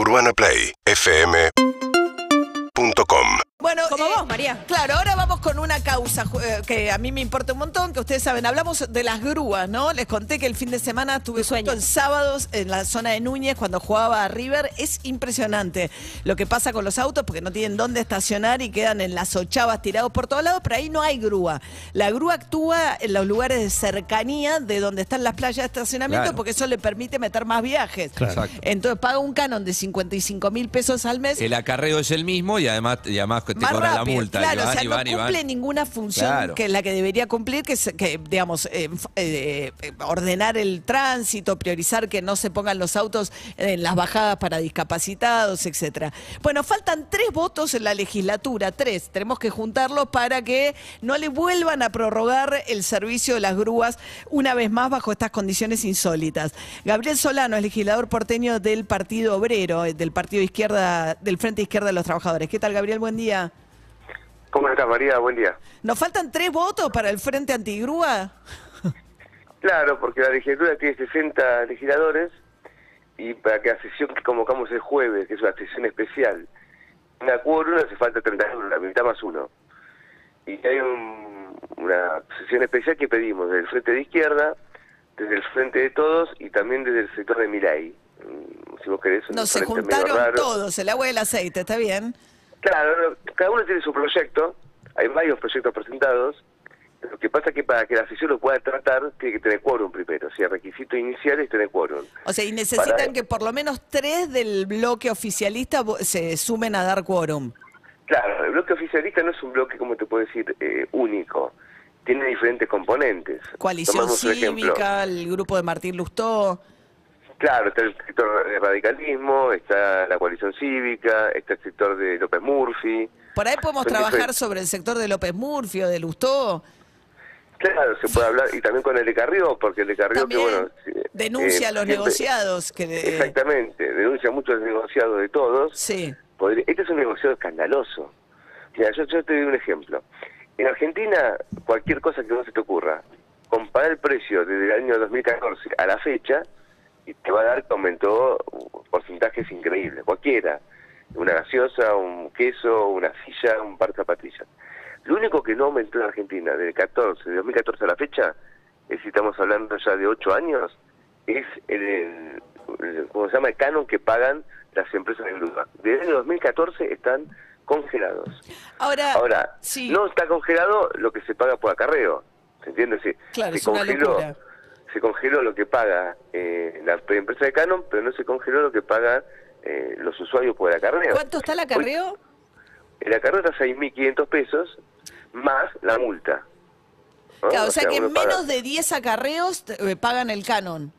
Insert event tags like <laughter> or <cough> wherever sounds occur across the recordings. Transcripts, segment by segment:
UrbanaPlayFM.com Bueno, Como eh, vos, María. Claro, ahora vamos con una causa eh, que a mí me importa un montón, que ustedes saben, hablamos de las grúas, ¿no? Les conté que el fin de semana estuve justo en sábados en la zona de Núñez cuando jugaba a River. Es impresionante lo que pasa con los autos porque no tienen dónde estacionar y quedan en las ochavas tirados por todos lados, pero ahí no hay grúa. La grúa actúa en los lugares de cercanía de donde están las playas de estacionamiento Claro. porque eso le permite meter más viajes. Exacto. Entonces paga un canon de 55 mil pesos al mes. El acarreo es el mismo y además, y además te más cobran la rápido, multa. claro, y van, o sea, y no van, cumple ninguna función Claro. que la que debería cumplir, que es, que, digamos, eh, eh, eh, ordenar el tránsito, priorizar que no se pongan los autos en las bajadas para discapacitados, etcétera. Bueno, faltan tres votos en la legislatura, tres. Tenemos que juntarlos para que no le vuelvan a prorrogar el servicio de las grúas una vez más bajo estas condiciones insólitas. Gabriel Solano es legislador porteño del Partido Obrero, del Partido Izquierda, del Frente Izquierda de los Trabajadores. ¿Qué tal, Gabriel? Buen día. ¿Cómo estás, María? Buen día. ¿Nos faltan tres votos para el Frente Antigrúa? Claro, porque la legislatura tiene 60 legisladores y para que la sesión que convocamos el jueves, que es una sesión especial, una quórum hace falta 31, la mitad más uno. Y hay un- una sesión especial que pedimos desde el Frente de Izquierda, desde el Frente de Todos y también desde el sector de Milay. Mm, Si vos querés, No, se juntaron todos, el agua y el aceite, ¿está bien? Claro, cada uno tiene su proyecto, hay varios proyectos presentados. Lo que pasa es que para que la sesión lo pueda tratar, tiene que tener quórum primero. O sea, el requisito inicial es tener quórum. O sea, y necesitan Para- que por lo menos tres del bloque oficialista se sumen a dar quórum. Claro, el bloque oficialista no es un bloque, como te puedo decir, eh, único. Tiene diferentes componentes. Coalición. Cívica, el grupo de Martín Lustó. Claro, está el sector de radicalismo, está la coalición cívica, está el sector de López Murphy. Por ahí podemos trabajar diferentes. sobre el sector de López Murphy o de Lustó. Claro, se puede hablar, y también con el de Carrió, porque el de Carrió, que bueno... sí, denuncia eh, a los siempre- negociados. Que de- Exactamente, denuncia mucho el negociado de todos. Sí. Podría- este es un negociado escandaloso. Mira, yo, yo te doy un ejemplo. En Argentina, cualquier cosa que no se te ocurra, comparar el precio desde el año 2014 a la fecha, te va a dar que aumentó porcentajes increíbles, cualquiera. Una gaseosa, un queso, una silla, un par de zapatillas. Lo único que no aumentó en Argentina desde 14, de 2014 a la fecha, es si estamos hablando ya de 8 años, es el, el- el- ¿cómo se llama? El canon que pagan las empresas de grúa. Desde el año 2014 están congelados. Ahora, Ahora, sí. no está congelado lo que se paga por acarreo. ¿Se entiende? Se, Claro, se es una locura. Se congeló lo que paga eh, la empresa de Canon, pero no se congeló lo que pagan eh, los usuarios por el acarreo. ¿Cuánto está el acarreo? El acarreo está a 6.500 pesos más la multa. ¿no? Claro, o sea que paga- menos de 10 acarreos eh, pagan el canon.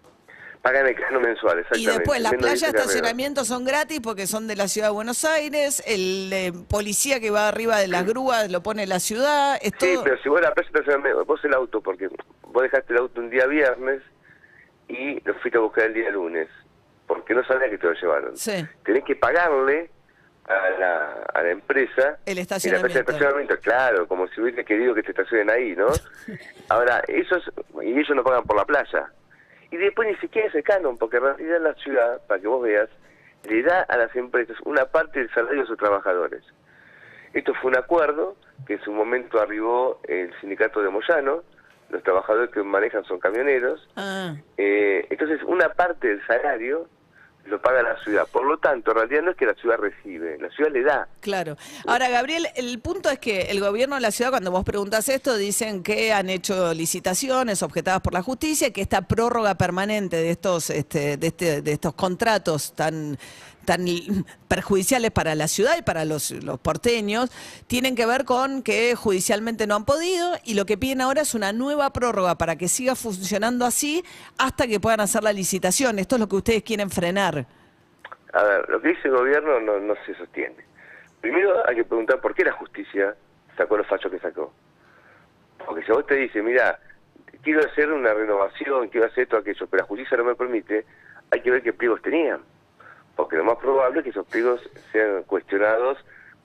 Pagan el canon mensual, Y exactamente. después las playas de 10 acarreos. estacionamiento son gratis porque son de la ciudad de Buenos Aires, el eh, policía que va arriba de las <clears throat> grúas lo pone la ciudad, es Sí, todo... pero si vos la playa de estacionamiento, vos el auto, porque vos dejaste el auto un día viernes y lo fuiste a buscar el día lunes, porque no sabías que te lo llevaron. Sí. Tenés que pagarle a la, a la empresa El en la playa de estacionamiento. estacionamiento, claro, como si hubiese querido que te estacionen ahí, ¿no? <laughs> Ahora, esos, y ellos no pagan por la playa. Y después ni siquiera ese canon, porque en realidad la ciudad, para que vos veas, le da a las empresas una parte del salario de sus trabajadores. Esto fue un acuerdo que en su momento arribó el sindicato de Moyano, los trabajadores que manejan son camioneros, Ah. eh, entonces una parte del salario lo paga la ciudad. Por lo tanto, en realidad no es que la ciudad recibe, la ciudad le da. Claro. Ahora, Gabriel, el punto es que el gobierno de la ciudad, cuando vos preguntas esto, dicen que han hecho licitaciones objetadas por la justicia, que esta prórroga permanente de estos, este, de, este- de estos contratos tan tan perjudiciales para la ciudad y para los, porteños, tienen que ver con que judicialmente no han podido y lo que piden ahora es una nueva prórroga para que siga funcionando así hasta que puedan hacer la licitación. Esto es lo que ustedes quieren frenar. A ver, lo que dice el gobierno no, no se sostiene. Primero hay que preguntar por qué la justicia sacó los fachos que sacó. Porque si a vos te dice, mira, quiero hacer una renovación, quiero hacer esto, aquello, pero la justicia no me permite, hay que ver qué pliegos tenían. Porque lo más probable es que esos pliegos sean cuestionados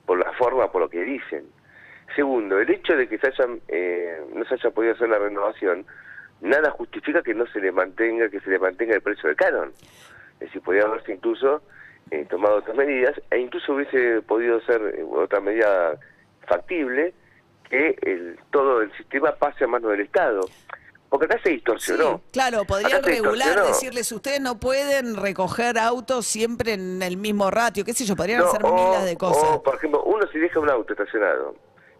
por la forma, por lo que dicen. Segundo, el hecho de que se hayan, eh, no se haya podido hacer la renovación, nada justifica que no se le mantenga, que se le mantenga el precio del canon. Es decir, podría haberse incluso eh, tomado otras medidas e incluso hubiese podido ser eh, otra medida factible que el, todo el sistema pase a manos del Estado. Porque acá se distorsionó. Sí, claro, podrían Acá regular, decirles, ustedes no pueden recoger autos siempre en el mismo ratio, qué sé yo, podrían No, hacer o- miles de cosas. O, por ejemplo, uno si deja un auto estacionado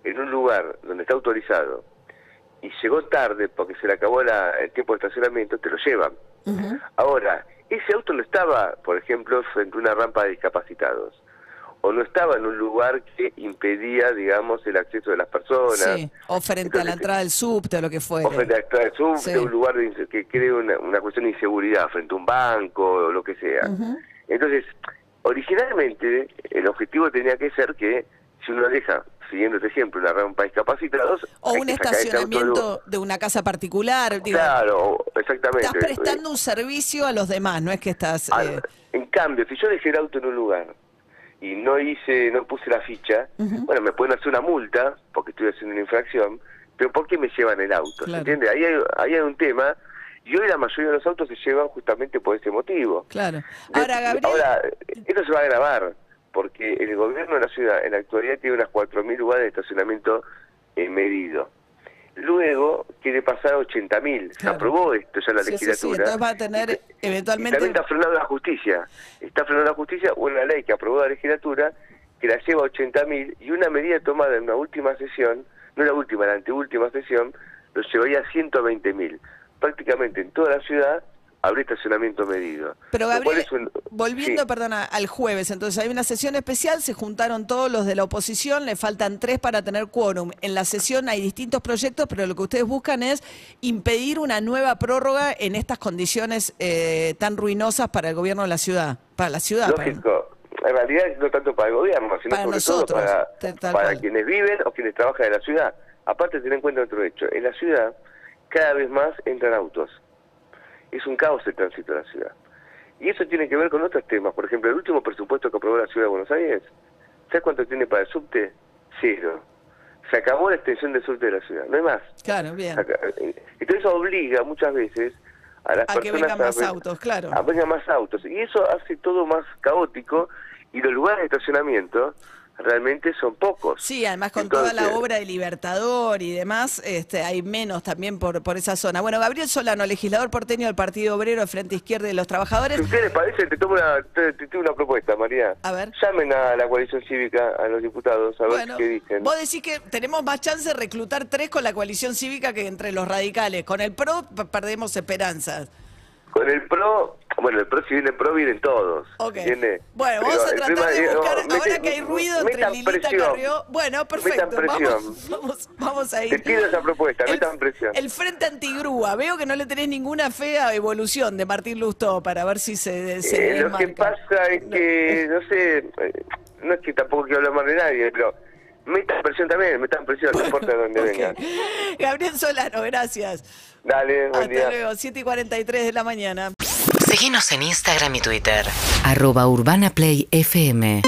en un lugar donde está autorizado y llegó tarde porque se le acabó la- el tiempo de estacionamiento, te lo llevan. Ahora, ese auto no estaba, por ejemplo, frente a una rampa de discapacitados. O no estaba en un lugar que impedía, digamos, el acceso de las personas. Sí, o frente a la entrada del subte o lo que fuere. o frente a la subte, Sí. un lugar de que cree una, una cuestión de inseguridad, frente a un banco o lo que sea. Entonces, originalmente el objetivo tenía que ser que si uno deja, siguiendo este ejemplo, una rampa de discapacitados... O un del estacionamiento de una casa particular. digo, Claro, exactamente. estás prestando un servicio a los demás, no es que estás... Eh, En cambio, si yo dejé el auto en un lugar y no hice, no puse la ficha, bueno, me pueden hacer una multa porque estoy haciendo una infracción, pero ¿por qué me llevan el auto? ¿Se entiende? Ahí hay, ahí hay un tema y hoy la mayoría de los autos se llevan justamente por ese motivo. claro. Ahora, Gabriel... ahora, esto se va a agravar porque el gobierno de la ciudad en la actualidad tiene unas 4.000 lugares de estacionamiento eh, medido. Luego quiere pasar a 80.000. Se Claro. aprobó esto ya en la Sí, sí, sí, legislatura. entonces va a tener Y- y eventualmente- también está frenado la justicia. Está frenado la justicia una ley que aprobó la legislatura que la lleva a 80.000 y una medida tomada en una última sesión, no la última, la anteúltima sesión, lo llevaría a 120.000. Prácticamente en toda la ciudad habría estacionamiento medido. Pero Gabriel, un- volviendo, sí. perdona, al jueves, entonces hay una sesión especial, se juntaron todos los de la oposición, le faltan tres para tener quórum. En la sesión hay distintos proyectos, pero lo que ustedes buscan es impedir una nueva prórroga en estas condiciones eh, tan ruinosas para el gobierno de la ciudad, para la ciudad. Lógico. En realidad no tanto para el gobierno, sino Para sobre nosotros, todo para, para quienes viven o quienes trabajan en la ciudad. Aparte, tener en cuenta otro hecho. En la ciudad, cada vez más entran autos. Es un caos el tránsito de la ciudad. Y eso tiene que ver con otros temas. Por ejemplo, el último presupuesto que aprobó la ciudad de Buenos Aires, ¿sabes cuánto tiene para el subte? Cero. Se acabó la extensión del subte de la ciudad. No hay más. Claro, bien. Eh, Entonces eso obliga muchas veces a las A que personas vengan más autos, claro. a vengan más autos y eso hace todo más caótico y los lugares de estacionamiento realmente son pocos. Sí, además con toda la obra de Libertador y demás, este, hay menos también por, por esa zona. Bueno, Gabriel Solano, legislador porteño del Partido Obrero Frente Izquierda y de los Trabajadores. Si a ustedes les parece, te tomo una, te, te una propuesta, María. A ver. Llamen a la coalición cívica, a los diputados, a ver Bueno, qué dicen. vos decís que tenemos más chance de reclutar tres con la coalición cívica que entre los radicales. Con el PRO perdemos esperanzas. Con el PRO, bueno, el PRO si viene PRO vienen todos. Ok. ¿entiende? Bueno, vamos a el tratar de buscar, no, ahora metan- que hay ruido entre Lilita presión. Carrió. Bueno, perfecto. Vamos, <laughs> vamos, vamos a ir. Te pido esa propuesta, el, metan presión. El Frente Antigrúa. Veo que no le tenés ninguna fe a evolución de Martín Lustó para ver si se, se Eh, lo que pasa es que, no sé, eh, no es que tampoco quiero hablar más de nadie, pero metan presión también, metan presión, no importa de dónde <laughs> Ok. vengan. Gabriel Solano, gracias. Dale, buen Hasta día. luego, 7 y 43 de la mañana. Seguinos en Instagram y Twitter. Arroba Urbana Play FM.